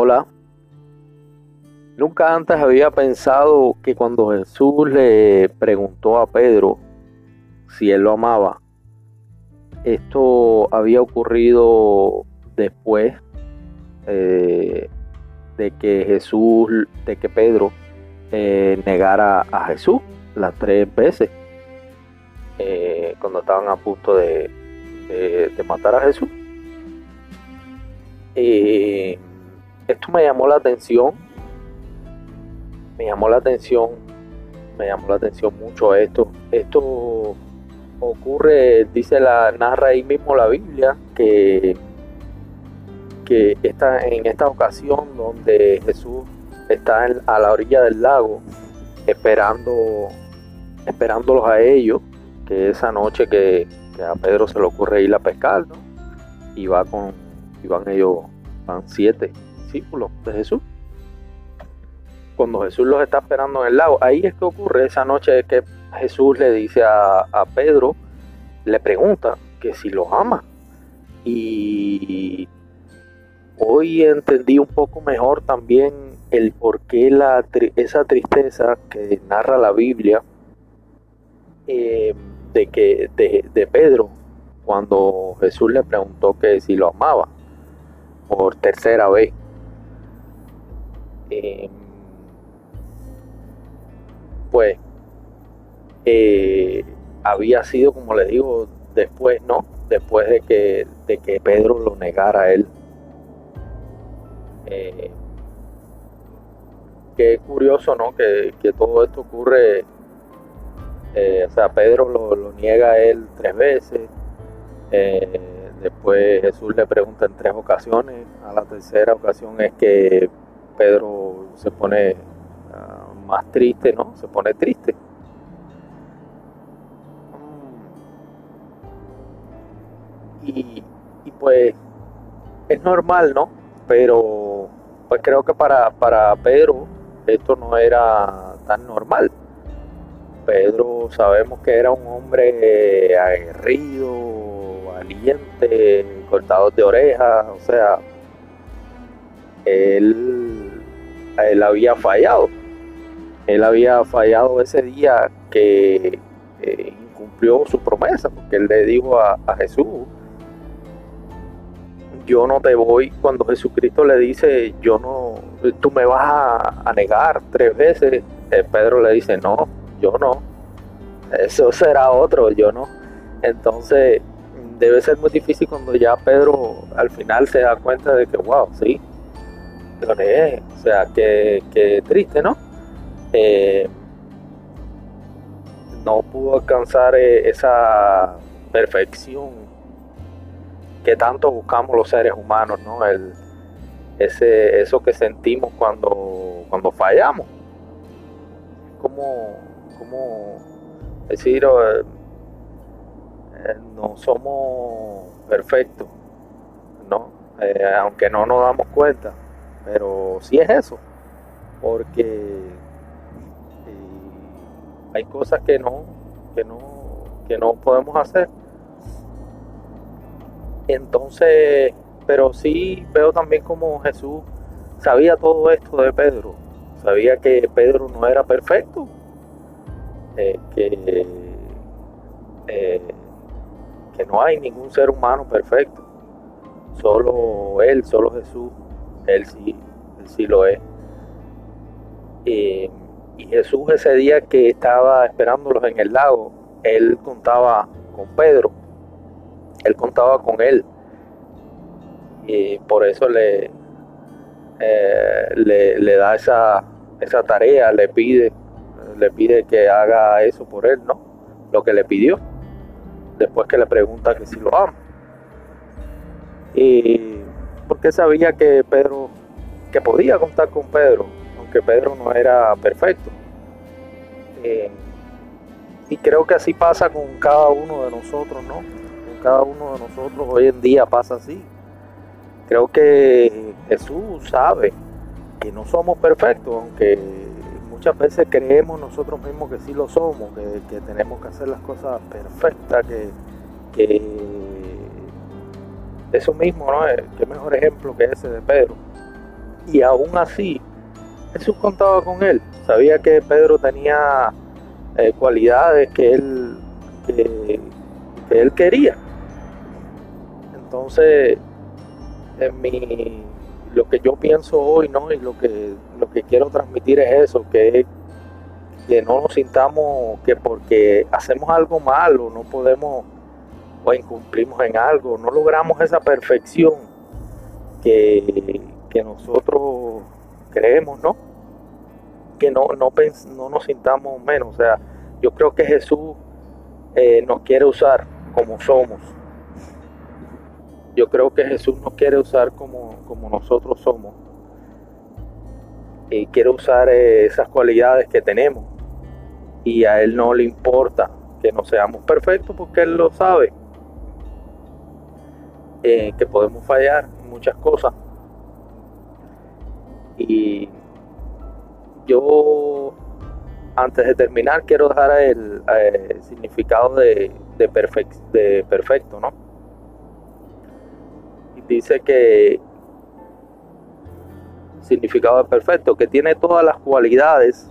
Hola. Nunca antes había pensado que cuando Jesús le preguntó a Pedro si él lo amaba, esto había ocurrido después eh, de que Jesús, de que Pedro eh, negara a Jesús las tres veces eh, cuando estaban a punto de, de matar a Jesús. Esto me llamó la atención, me llamó la atención, me llamó la atención mucho esto. Esto ocurre, dice la, narra ahí mismo la Biblia, que, que está en esta ocasión donde Jesús está a la orilla del lago esperando esperándolos a ellos que esa noche que, a Pedro se le ocurre ir a pescar y va con y van ellos van siete de Jesús cuando Jesús los está esperando en el lago ahí es que ocurre esa noche que Jesús le dice a, Pedro, le pregunta que si lo ama. Y hoy entendí un poco mejor también el por qué la, esa tristeza que narra la Biblia eh, de, que, de, Pedro cuando Jesús le preguntó que si lo amaba por tercera vez. Eh, pues eh, había sido, como le digo, después, ¿no? Después de que, de que Pedro lo negara a él. Eh, qué curioso, ¿no? Que, todo esto ocurre, eh, o sea, Pedro lo, niega a él tres veces. después Jesús le pregunta en tres ocasiones. A la tercera ocasión es que Pedro se pone ah, más triste, ¿no? Se pone triste. y, pues es normal, ¿no? Pero pues creo que para, para Pedro esto no era tan normal. Pedro sabemos que era un hombre aguerrido, valiente, cortador de orejas, o sea, él, él había fallado. Él había fallado ese día que eh, incumplió su promesa, porque él le dijo a Jesús, yo no te voy, cuando Jesucristo le dice, yo no, tú me vas a, negar tres veces, eh, Pedro le dice, no, yo no, eso será otro, yo no. Entonces, debe ser muy difícil cuando ya Pedro al final se da cuenta de que, wow, sí, lo negué, o sea, que, triste, ¿no? Eh, no pudo alcanzar eh, esa perfección que tanto buscamos los seres humanos, ¿no? El, ese, eso que sentimos cuando, cuando fallamos. Como, como decir, eh, no somos perfectos, ¿no? Eh, aunque no nos damos cuenta, pero sí es eso, porque hay cosas que no, que no, que no podemos hacer. Entonces, pero sí veo también como Jesús sabía todo esto de Pedro, sabía que Pedro no era perfecto, eh, que, eh, que no hay ningún ser humano perfecto, solo Él, solo Jesús, Él sí, él sí lo es. y Jesús ese día que estaba esperándolos en el lago, Él contaba con Pedro él contaba con él y por eso le, eh, le, da esa, esa tarea, le pide, le pide que haga eso por él, ¿no? Lo que le pidió, después que le pregunta que si lo ama. Y porque sabía que Pedro, que podía contar con Pedro, aunque Pedro no era perfecto. Eh, y creo que así pasa con cada uno de nosotros, ¿no? cada uno de nosotros hoy en día pasa así. Creo que Jesús sabe que no somos perfectos, aunque muchas veces creemos nosotros mismos que sí lo somos, que, tenemos que hacer las cosas perfectas, que, eso mismo, ¿no? Qué mejor ejemplo que ese de Pedro. Y aún así, Jesús contaba con él. Sabía que Pedro tenía eh, cualidades que él, que, él quería. Entonces, en mi, lo que yo pienso hoy, ¿no? Y lo que, lo que quiero transmitir es eso, que, que no nos sintamos que porque hacemos algo malo no podemos o incumplimos en algo, no logramos esa perfección que, que nosotros creemos, ¿no? Que no, no, no nos sintamos menos. O sea, yo creo que Jesús eh, nos quiere usar como somos. Yo creo que Jesús nos quiere usar como, como nosotros somos. Y quiere usar eh, esas cualidades que tenemos. Y a Él no le importa que no seamos perfectos porque Él lo sabe. Eh, que podemos fallar muchas cosas. Y yo, antes de terminar, quiero dar el, significado de, de, perfecto, ¿no? Dice que significado de perfecto, que tiene todas las cualidades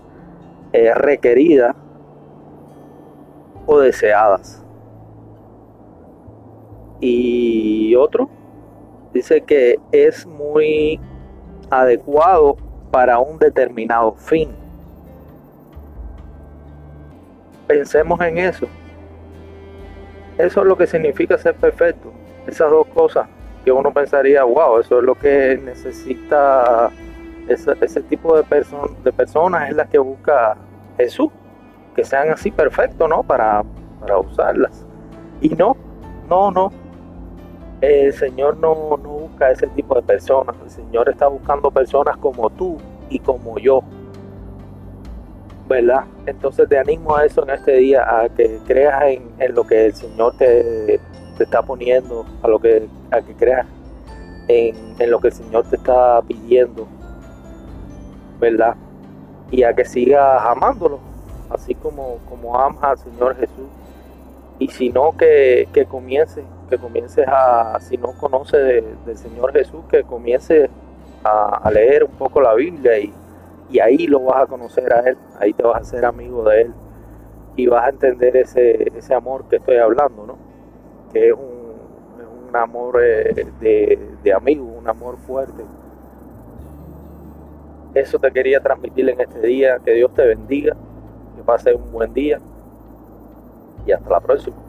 eh, requeridas o deseadas. Y otro dice que es muy adecuado para un determinado fin. Pensemos en eso. Eso es lo que significa ser perfecto. Esas dos cosas que uno pensaría, wow, eso es lo que necesita ese, tipo de, de personas, es la que busca Jesús, que sean así perfectos, ¿no? Para, para usarlas. Y no, no, no, el Señor no, busca ese tipo de personas. El Señor está buscando personas como tú y como yo. ¿Verdad? Entonces te animo a eso en este día, a que creas en, lo que el Señor te, está poniendo, a lo que, a que creas en, lo que el Señor te está pidiendo. ¿Verdad? Y a que sigas amándolo, así como, como amas al Señor Jesús. Y si no, que, que comience que comiences a, si no conoces del Señor Jesús, que comiences a, leer un poco la Biblia y, ahí lo vas a conocer a Él, ahí te vas a hacer amigo de Él y vas a entender ese, ese amor que estoy hablando, ¿no? Que es un, un amor eh, de, de amigo, un amor fuerte. Eso te quería transmitir en este ddía, que Dios te bendiga, que pases un buen día y hasta la próxima.